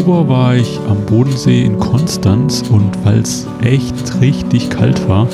Oktober war ich am Bodensee in Konstanz und weil es echt richtig kalt war,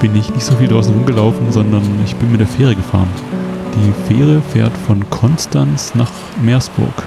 bin ich nicht so viel draußen rumgelaufen, sondern ich bin mit der Fähre gefahren. Die Fähre fährt von Konstanz nach Meersburg.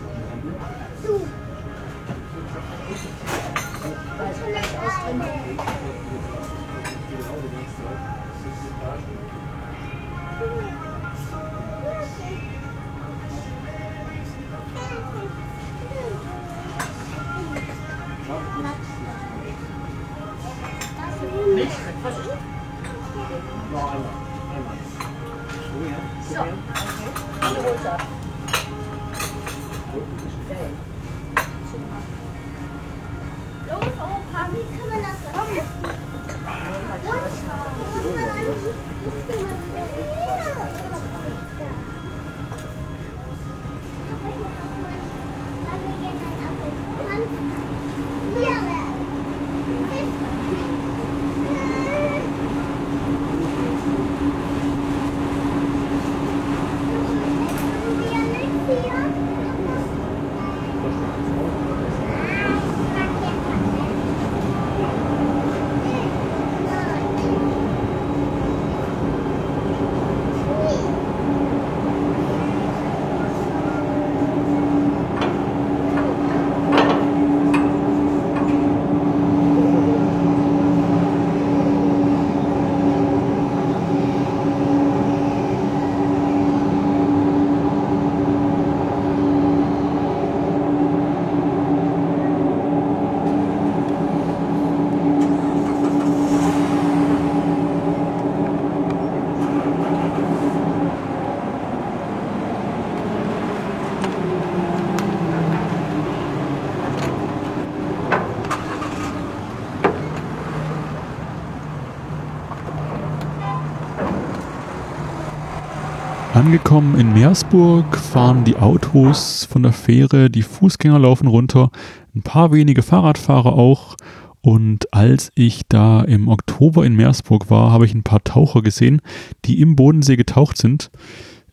Angekommen in Meersburg fahren die Autos von der Fähre, die Fußgänger laufen runter, ein paar wenige Fahrradfahrer auch. Und als ich da im Oktober in Meersburg war, habe ich ein paar Taucher gesehen, die im Bodensee getaucht sind.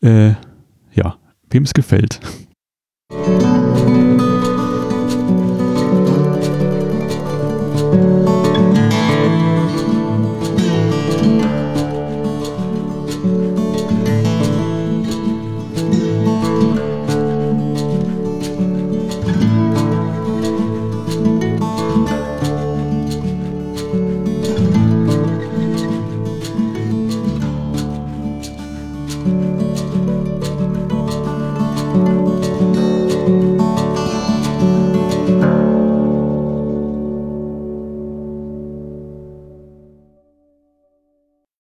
Äh, ja, wem es gefällt.